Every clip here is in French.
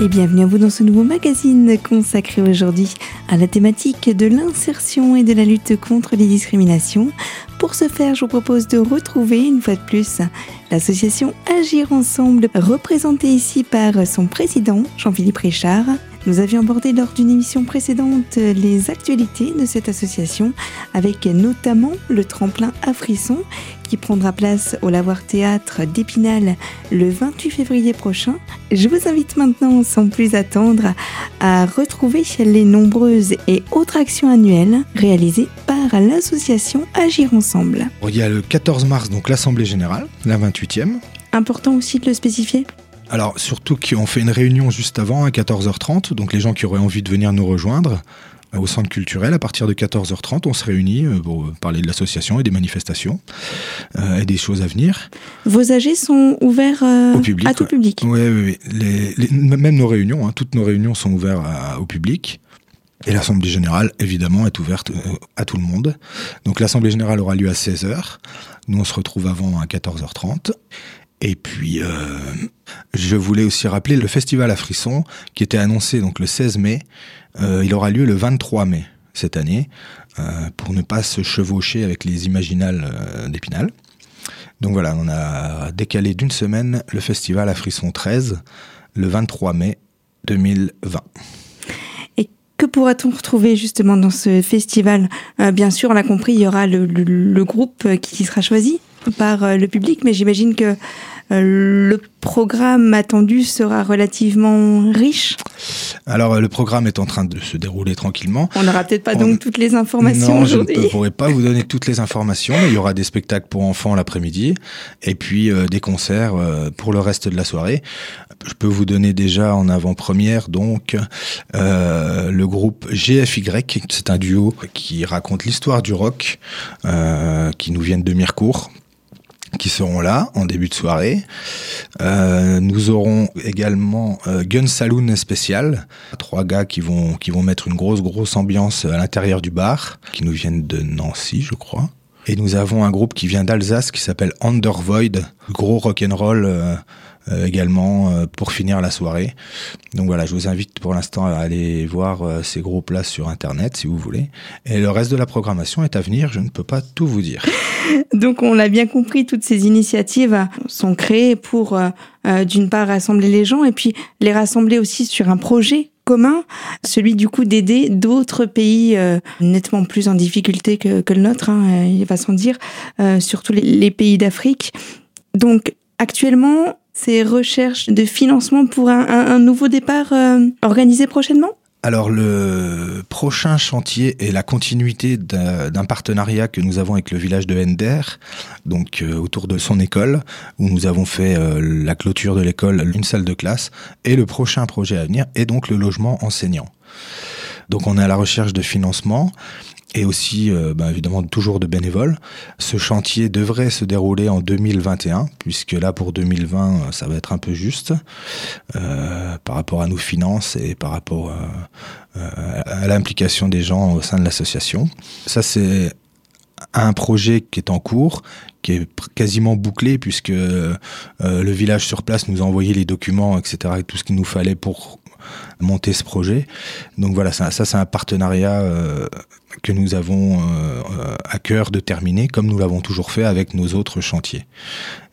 et bienvenue à vous dans ce nouveau magazine consacré aujourd'hui à la thématique de l'insertion et de la lutte contre les discriminations. Pour ce faire, je vous propose de retrouver une fois de plus l'association Agir Ensemble, représentée ici par son président Jean-Philippe Richard. Nous avions abordé lors d'une émission précédente les actualités de cette association, avec notamment le tremplin à frissons qui prendra place au Lavoir Théâtre d'Épinal le 28 février prochain. Je vous invite maintenant, sans plus attendre, à retrouver les nombreuses et autres actions annuelles réalisées par l'association Agir Ensemble. Il y a le 14 mars, donc l'Assemblée Générale, la 28e. Important aussi de le spécifier alors surtout qu'on fait une réunion juste avant à 14h30, donc les gens qui auraient envie de venir nous rejoindre euh, au centre culturel à partir de 14h30, on se réunit euh, pour parler de l'association et des manifestations euh, et des choses à venir. Vos AG sont ouverts au public, à tout public Oui, oui, oui. même nos réunions, hein, toutes nos réunions sont ouvertes au public. Et l'Assemblée générale, évidemment, est ouverte à tout le monde. Donc l'Assemblée générale aura lieu à 16h. Nous, on se retrouve avant à 14h30. Et puis, euh, je voulais aussi rappeler le festival à Frisson, qui était annoncé donc le 16 mai. Euh, il aura lieu le 23 mai cette année, euh, pour ne pas se chevaucher avec les imaginales d'Épinal. Donc voilà, on a décalé d'une semaine le festival à Frisson 13, le 23 mai 2020. Et que pourra-t-on retrouver justement dans ce festival? Bien sûr, on l'a compris, il y aura le groupe qui sera choisi par le public, mais j'imagine que euh, le programme attendu sera relativement riche Alors, euh, le programme est en train de se dérouler tranquillement. On n'aura peut-être pas donc toutes les informations aujourd'hui. Non, je ne pourrai pas vous donner toutes les informations. il y aura des spectacles pour enfants l'après-midi et puis euh, des concerts pour le reste de la soirée. Je peux vous donner déjà en avant-première donc le groupe GFY. C'est un duo qui raconte l'histoire du rock, qui nous viennent de Mirecourt qui seront là en début de soirée. Euh, nous aurons également euh, Gun Saloon spécial, trois gars qui vont qui vont mettre une grosse grosse ambiance à l'intérieur du bar, qui nous viennent de Nancy, je crois. Et nous avons un groupe qui vient d'Alsace qui s'appelle Undervoid, gros rock and roll euh, également euh, pour finir la soirée. Donc voilà, je vous invite pour l'instant à aller voir euh, ces groupes-là sur Internet si vous voulez. Et le reste de la programmation est à venir, je ne peux pas tout vous dire. Donc on l'a bien compris, toutes ces initiatives sont créées pour d'une part rassembler les gens et puis les rassembler aussi sur un projet commun, celui du coup d'aider d'autres pays nettement plus en difficulté que, que le nôtre, hein, il va sans dire, surtout les, les pays d'Afrique. Donc actuellement, ces recherches de financement pour un, nouveau départ euh, organisé prochainement? Alors le prochain chantier est la continuité d'un partenariat que nous avons avec le village de Hender, donc euh, autour de son école, où nous avons fait euh, la clôture de l'école, une salle de classe, et le prochain projet à venir est donc le logement enseignant. Donc on est à la recherche de financement et aussi euh, bah, évidemment toujours de bénévoles. Ce chantier devrait se dérouler en 2021, puisque là pour 2020 euh, ça va être un peu juste euh, par rapport à nos finances et par rapport à l'implication des gens au sein de l'association. Ça c'est un projet qui est en cours, qui est quasiment bouclé puisque le village sur place nous a envoyé les documents, etc. et tout ce qu'il nous fallait pour monter ce projet. Donc voilà, ça, c'est un partenariat euh, que nous avons euh, à cœur de terminer, comme nous l'avons toujours fait avec nos autres chantiers.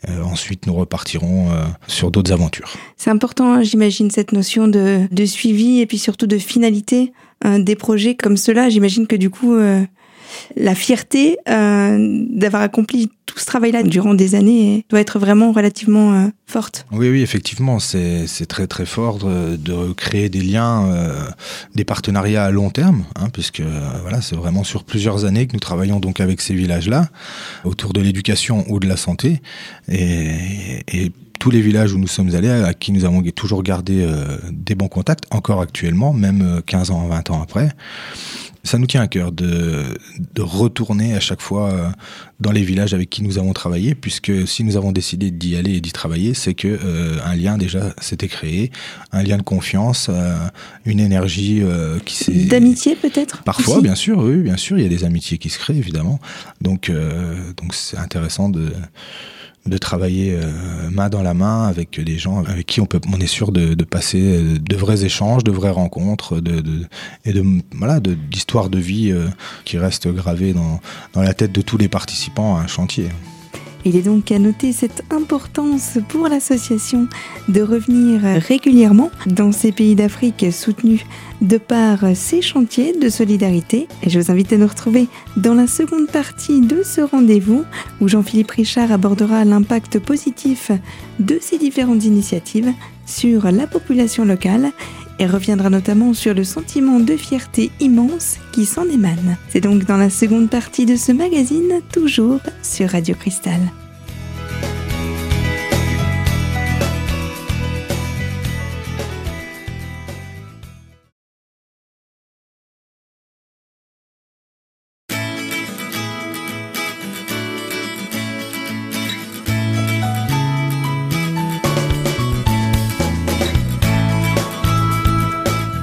Euh, ensuite, nous repartirons sur d'autres aventures. C'est important, hein, j'imagine, cette notion de, de, suivi et puis surtout de finalité des projets comme cela. J'imagine que du coup, la fierté euh, d'avoir accompli tout ce travail-là durant des années doit être vraiment relativement euh, forte. Oui, oui, effectivement, c'est très très fort de, créer des liens, euh, des partenariats à long terme, hein, puisque voilà, c'est vraiment sur plusieurs années que nous travaillons donc avec ces villages-là autour de l'éducation ou de la santé, et, et tous les villages où nous sommes allés, à qui nous avons toujours gardé des bons contacts, encore actuellement, même 15 ans, 20 ans après ça nous tient à cœur de, de retourner à chaque fois euh, dans les villages avec qui nous avons travaillé, puisque si nous avons décidé d'y aller et d'y travailler, c'est que euh, un lien déjà s'était créé, un lien de confiance, euh, une énergie qui s'est d'amitié peut-être. Parfois, bien sûr, oui, bien sûr, il y a des amitiés qui se créent évidemment. Donc, donc c'est intéressant de de travailler main dans la main avec des gens avec qui on peut, on est sûr de, passer de vrais échanges, de vraies rencontres, de, de et de voilà, d'histoires de, de vie qui restent gravées dans, dans la tête de tous les participants à un chantier. Il est donc à noter cette importance pour l'association de revenir régulièrement dans ces pays d'Afrique soutenus de par ces chantiers de solidarité. Et je vous invite à nous retrouver dans la seconde partie de ce rendez-vous où Jean-Philippe Richard abordera l'impact positif de ces différentes initiatives sur la population locale et reviendra notamment sur le sentiment de fierté immense qui s'en émane. C'est donc dans la seconde partie de ce magazine, toujours sur Radio Cristal.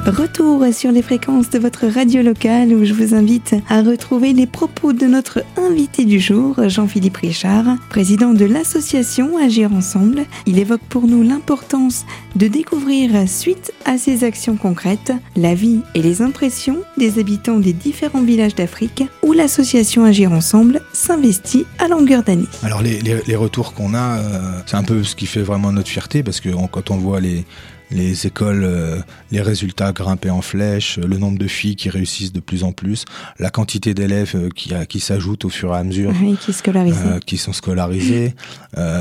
Retour sur les fréquences de votre radio locale où je vous invite à retrouver les propos de notre invité du jour, Jean-Philippe Richard, président de l'association Agir Ensemble. Il évoque pour nous l'importance de découvrir, suite à ces actions concrètes, la vie et les impressions des habitants des différents villages d'Afrique où l'association Agir Ensemble s'investit à longueur d'année. Alors les, les, retours qu'on a, euh, c'est un peu ce qui fait vraiment notre fierté parce que quand on voit les les écoles, euh, les résultats grimpés en flèche, le nombre de filles qui réussissent de plus en plus, la quantité d'élèves euh, qui, qui s'ajoutent au fur et à mesure, qui, euh, qui, sont scolarisés,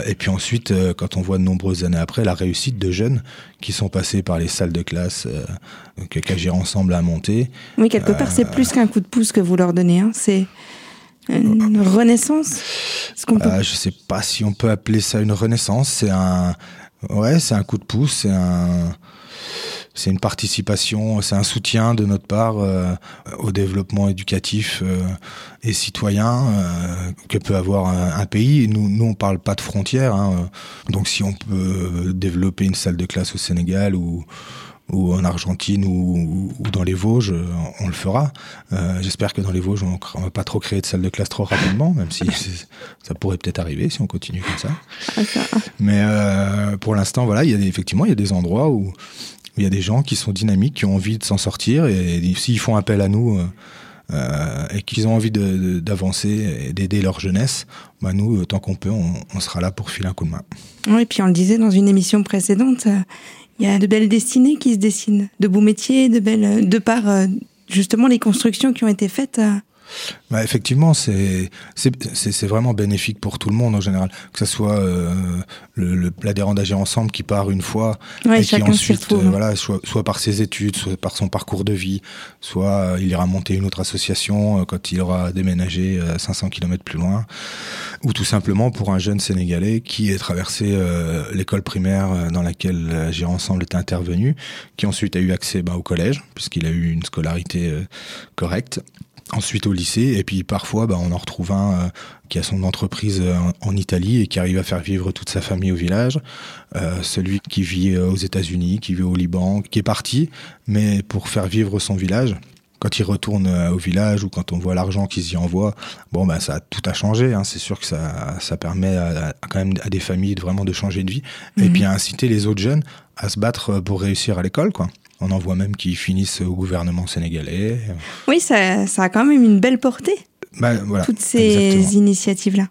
et puis ensuite, quand on voit de nombreuses années après, la réussite de jeunes qui sont passés par les salles de classe que qu'Agir Ensemble a monté. Oui, quelque part, c'est plus qu'un coup de pouce que vous leur donnez, hein. c'est une renaissance ce peut... Je sais pas si on peut appeler ça une renaissance, c'est un Ouais, c'est un coup de pouce, c'est un, c'est une participation, c'est un soutien de notre part euh, au développement éducatif euh, et citoyen euh, que peut avoir un, pays. Nous, nous, on parle pas de frontières, hein, donc si on peut développer une salle de classe au Sénégal ou ou en Argentine ou, ou, dans les Vosges, on le fera. Euh, J'espère que dans les Vosges, on ne va pas trop créer de salle de classe trop rapidement, même si ça pourrait peut-être arriver si on continue comme ça. Mais euh, pour l'instant, voilà, il y a des, effectivement, il y a des endroits où il y a des gens qui sont dynamiques, qui ont envie de s'en sortir, et, s'ils font appel à nous. Euh, euh et qu'ils ont envie d'avancer et d'aider leur jeunesse, bah nous, tant qu'on peut, on, on, sera là pour filer un coup de main. Oui, et puis on le disait dans une émission précédente, il y a de belles destinées qui se dessinent, de beaux métiers, de belles, de par euh, justement les constructions qui ont été faites. Euh, bah, effectivement, c'est c'est vraiment bénéfique pour tout le monde en général, que ce soit euh, l'adhérent d'agir ensemble qui part une fois et qui ensuite, euh, voilà, soit, soit, par ses études, soit par son parcours de vie, soit euh, il ira monter une autre association euh, quand il aura déménagé 500 km plus loin, ou tout simplement pour un jeune Sénégalais qui a traversé l'école primaire dans laquelle agir ensemble était intervenu, qui ensuite a eu accès bah, au collège puisqu'il a eu une scolarité correcte ensuite au lycée, et puis parfois bah, on en retrouve un euh, qui a son entreprise euh, en, Italie et qui arrive à faire vivre toute sa famille au village, euh, celui qui vit aux États-Unis, qui vit au Liban, qui est parti, mais pour faire vivre son village. Quand il retourne au village ou quand on voit l'argent qu'il s'y envoie, bon bah ça tout a changé. Hein. C'est sûr que ça, ça permet à, quand même à des familles de vraiment de changer de vie et mhm. puis à inciter les autres jeunes à se battre pour réussir à l'école, quoi. On en voit même qui finissent au gouvernement sénégalais. Oui, ça, ça a quand même une belle portée. Bah, voilà, toutes ces initiatives-là.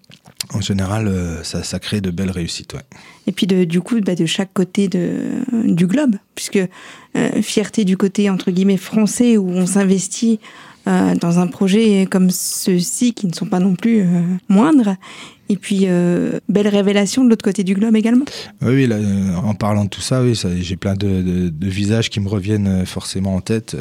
En général, euh, ça, crée de belles réussites. Ouais. Et puis du coup, bah, de chaque côté du globe, puisque euh, fierté du côté entre guillemets français où on s'investit euh, dans un projet comme ceux-ci qui ne sont pas non plus moindres, et puis, euh, belle révélation de l'autre côté du globe également. Oui, euh, en parlant de tout ça, oui, j'ai plein de, visages qui me reviennent euh, forcément en tête.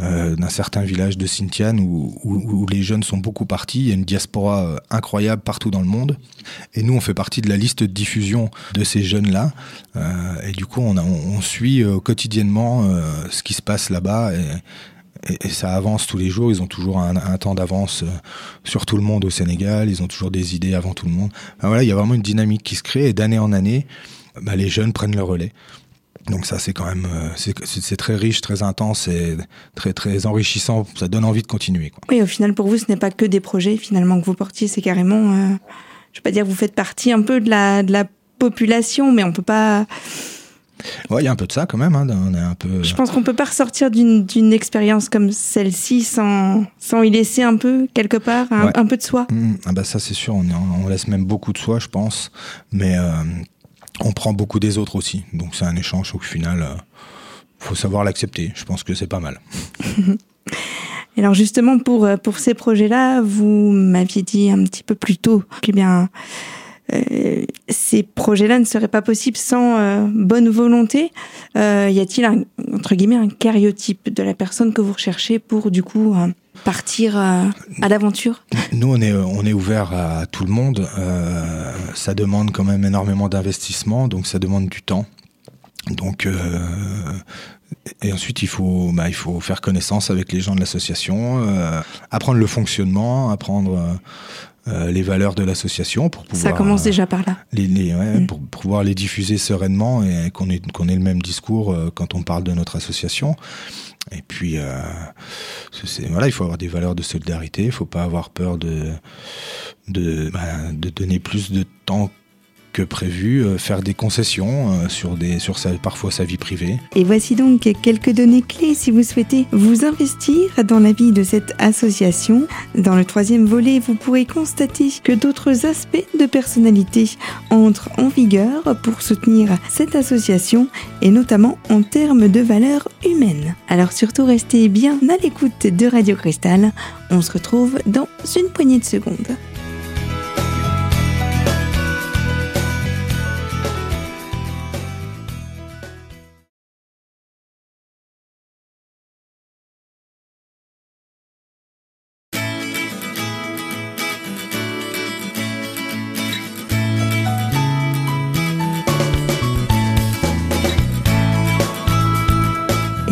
D'un certain village de Sintian où, les jeunes sont beaucoup partis. Il y a une diaspora incroyable partout dans le monde. Et nous, on fait partie de la liste de diffusion de ces jeunes-là. Et du coup, on, suit quotidiennement ce qui se passe là-bas. Et, ça avance tous les jours. Ils ont toujours un, temps d'avance euh, sur tout le monde au Sénégal. Ils ont toujours des idées avant tout le monde. voilà, il y a vraiment une dynamique qui se crée et d'année en année, bah, les jeunes prennent le relais. Donc ça, c'est quand même, euh, c'est très riche, très intense et très très enrichissant. Ça donne envie de continuer. Oui, au final, pour vous, ce n'est pas que des projets finalement que vous portiez, c'est carrément. Euh je vais pas dire vous faites partie un peu de la, de la population, mais on peut pas. Ouais, il y a un peu de ça quand même. Hein, on est un peu... Je pense qu'on peut pas ressortir d'une expérience comme celle-ci sans, sans y laisser un peu, quelque part, un, peu de soi. Mmh. ah bah ça c'est sûr, on, on, laisse même beaucoup de soi, je pense. Mais euh, on prend beaucoup des autres aussi. Donc c'est un échange au final. Euh, faut savoir l'accepter. Je pense que c'est pas mal. Alors justement pour euh, pour ces projets-là, vous m'aviez dit un petit peu plus tôt que bien euh, ces projets-là ne seraient pas possibles sans euh, bonne volonté. Euh, y a-t-il un, entre guillemets un cariotype de la personne que vous recherchez pour du coup partir à l'aventure? Nous, on est on est ouvert à tout le monde. ça demande quand même énormément d'investissement, donc ça demande du temps. Donc et ensuite, il faut, bah, il faut faire connaissance avec les gens de l'association, apprendre le fonctionnement, apprendre euh, les valeurs de l'association pour pouvoir. Ça commence déjà par là. Les, ouais, mm. pour, pouvoir les diffuser sereinement et qu'on ait, qu'on ait le même discours euh, quand on parle de notre association. Et puis, euh, voilà, il faut avoir des valeurs de solidarité. Il faut pas avoir peur de de, bah, de donner plus de temps prévu, euh, faire des concessions euh, sur, des, sur sa, parfois sa vie privée. Et voici donc quelques données clés si vous souhaitez vous investir dans la vie de cette association. Dans le troisième volet, vous pourrez constater que d'autres aspects de personnalité entrent en vigueur pour soutenir cette association et notamment en termes de valeurs humaines. Alors surtout restez bien à l'écoute de Radio Cristal. On se retrouve dans une poignée de secondes.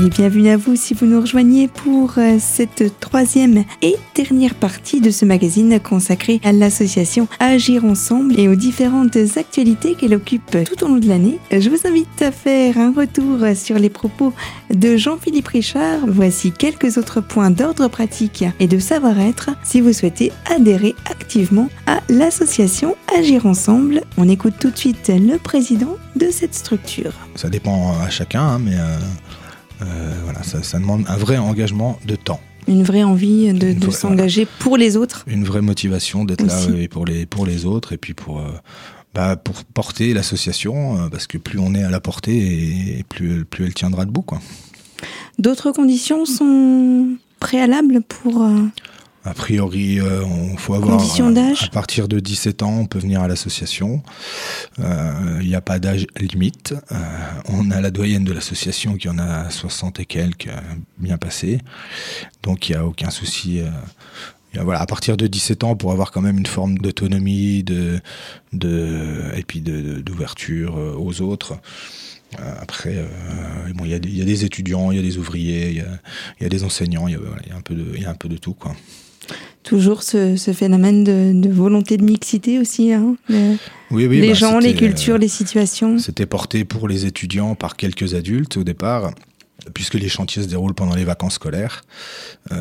Et bienvenue à vous si vous nous rejoignez pour euh, cette troisième et dernière partie de ce magazine consacré à l'association Agir Ensemble et aux différentes actualités qu'elle occupe tout au long de l'année. Je vous invite à faire un retour sur les propos de Jean-Philippe Richard. Voici quelques autres points d'ordre pratique et de savoir-être si vous souhaitez adhérer activement à l'association Agir Ensemble. On écoute tout de suite le président de cette structure. Ça dépend à chacun, hein, mais... Euh, voilà, ça, demande un vrai engagement de temps. Une vraie envie de, s'engager pour les autres. Une vraie motivation d'être là pour les, pour les autres et puis pour, euh, bah, pour porter l'association, euh, parce que plus on est à la portée, et plus, plus elle tiendra debout. D'autres conditions sont préalables pour... A priori, euh, on faut avoir euh, à partir de 17 ans, on peut venir à l'association. Euh, il n'y a pas d'âge limite. on a la doyenne de l'association qui en a 60 et quelques bien passé, donc il n'y a aucun souci. voilà, à partir de 17 ans, pour avoir quand même une forme d'autonomie, de, de, et puis d'ouverture aux autres. Après, bon, il y, y, a des étudiants, il y a des ouvriers, il y, y a, des enseignants, il y, y, a un peu de, il y a un peu de tout, quoi toujours ce, phénomène de, volonté de mixité aussi. Hein, oui, oui, les bah, gens, les cultures, les situations. C'était porté pour les étudiants par quelques adultes au départ, puisque les chantiers se déroulent pendant les vacances scolaires. Euh,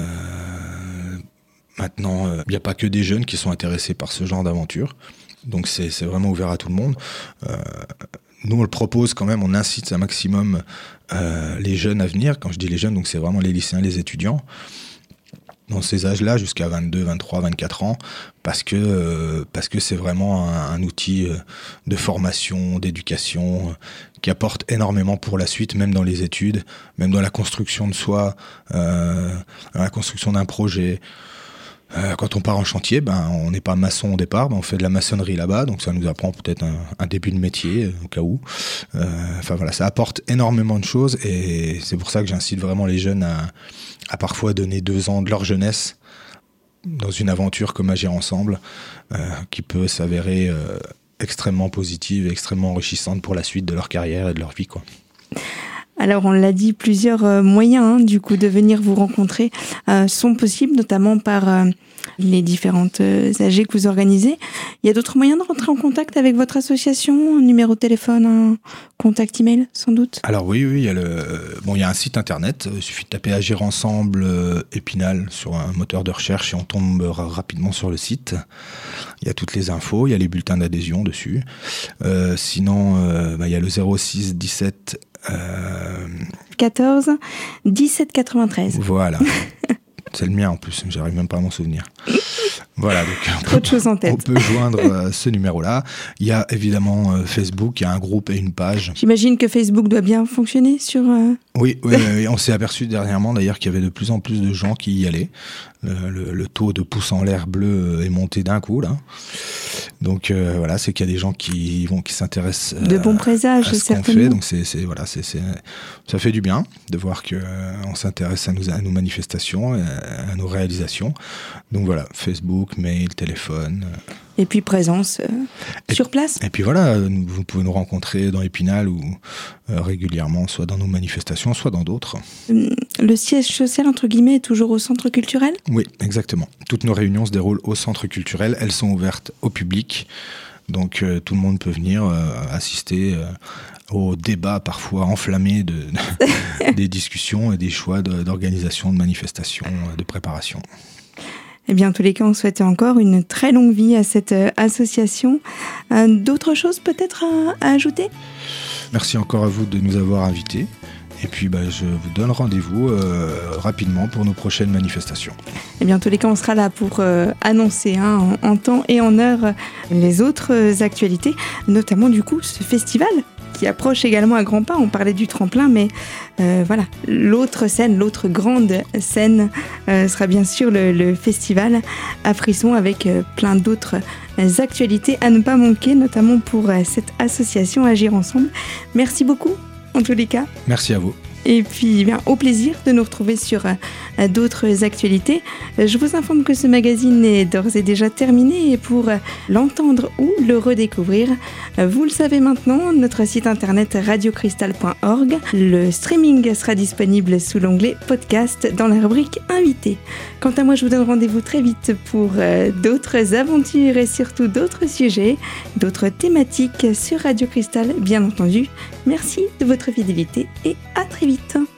maintenant, il n'y a pas que des jeunes qui sont intéressés par ce genre d'aventure. Donc c'est vraiment ouvert à tout le monde. Euh, nous, on le propose quand même, on incite un maximum euh, les jeunes à venir. Quand je dis les jeunes, donc c'est vraiment les lycéens, les étudiants dans ces âges-là jusqu'à 22, 23, 24 ans parce que euh, parce que c'est vraiment un, outil euh, de formation, d'éducation euh, qui apporte énormément pour la suite, même dans les études, même dans la construction de soi, dans la construction d'un projet. Quand on part en chantier, ben on n'est pas maçon au départ, ben on fait de la maçonnerie là-bas, donc ça nous apprend peut-être un, début de métier au cas où. Enfin voilà, ça apporte énormément de choses et c'est pour ça que j'incite vraiment les jeunes à parfois donner deux ans de leur jeunesse dans une aventure comme Agir Ensemble, euh, qui peut s'avérer euh, extrêmement positive et extrêmement enrichissante pour la suite de leur carrière et de leur vie. Quoi. Alors on l'a dit, plusieurs euh, moyens hein, du coup de venir vous rencontrer sont possibles, notamment par les différentes AG que vous organisez. Il y a d'autres moyens de rentrer en contact avec votre association? Un numéro de téléphone, un contact email, sans doute? Alors oui, oui, il y a, le, bon, il y a un site internet. Il suffit de taper Agir Ensemble Épinal sur un moteur de recherche et on tombe rapidement sur le site. Il y a toutes les infos, il y a les bulletins d'adhésion dessus. sinon, bah, il y a le 06 17 14 17 93. Voilà. C'est le mien en plus, j'arrive même pas à m'en souvenir. Voilà, donc Trop de choses en tête. on peut joindre euh, ce numéro-là. Il y a évidemment euh, Facebook, il y a un groupe et une page. J'imagine que Facebook doit bien fonctionner sur. Euh, oui, oui, oui, on s'est aperçu dernièrement d'ailleurs qu'il y avait de plus en plus de gens qui y allaient. Le, le taux de pouces en l'air bleu est monté d'un coup là. Donc euh, voilà, c'est qu'il y a des gens qui vont qui s'intéressent de bons présages, à ce qu'on fait. Donc c'est voilà, c'est ça fait du bien de voir que euh, on s'intéresse à nos à nos manifestations, à, nos réalisations. Donc voilà, Facebook, mail, téléphone. Euh. Et puis présence sur place. Et puis voilà, vous pouvez nous rencontrer dans Épinal ou régulièrement, soit dans nos manifestations, soit dans d'autres. Hum, le siège social entre guillemets est toujours au centre culturel? Oui, exactement. Toutes nos réunions se déroulent au centre culturel. Elles sont ouvertes au public. Donc euh, tout le monde peut venir euh, assister euh, aux débats parfois enflammés de, des discussions et des choix d'organisation, de, manifestations, de préparation. Eh bien, en tous les cas, on souhaite encore une très longue vie à cette association. D'autres choses peut-être à, ajouter? Merci encore à vous de nous avoir invités. Et puis bah, je vous donne rendez-vous euh, rapidement pour nos prochaines manifestations. Et eh bien, en tous les cas, on sera là pour euh, annoncer hein, en, temps et en heure les autres actualités, notamment du coup ce festival qui approche également à grands pas. On parlait du tremplin, mais euh, voilà, l'autre scène, l'autre grande scène sera bien sûr le, le, festival à Frisson avec plein d'autres actualités à ne pas manquer, notamment pour cette association Agir Ensemble. Merci beaucoup en tous les cas. Merci à vous. Et puis, bien, au plaisir de nous retrouver sur euh, d'autres actualités. Euh, je vous informe que ce magazine est d'ores et déjà terminé et pour euh, l'entendre ou le redécouvrir, vous le savez maintenant, notre site internet radiocristal.org. Le streaming sera disponible sous l'onglet podcast dans la rubrique invité. Quant à moi, je vous donne rendez-vous très vite pour d'autres aventures et surtout d'autres sujets, d'autres thématiques sur Radio Cristal, bien entendu. Merci de votre fidélité et à très vite.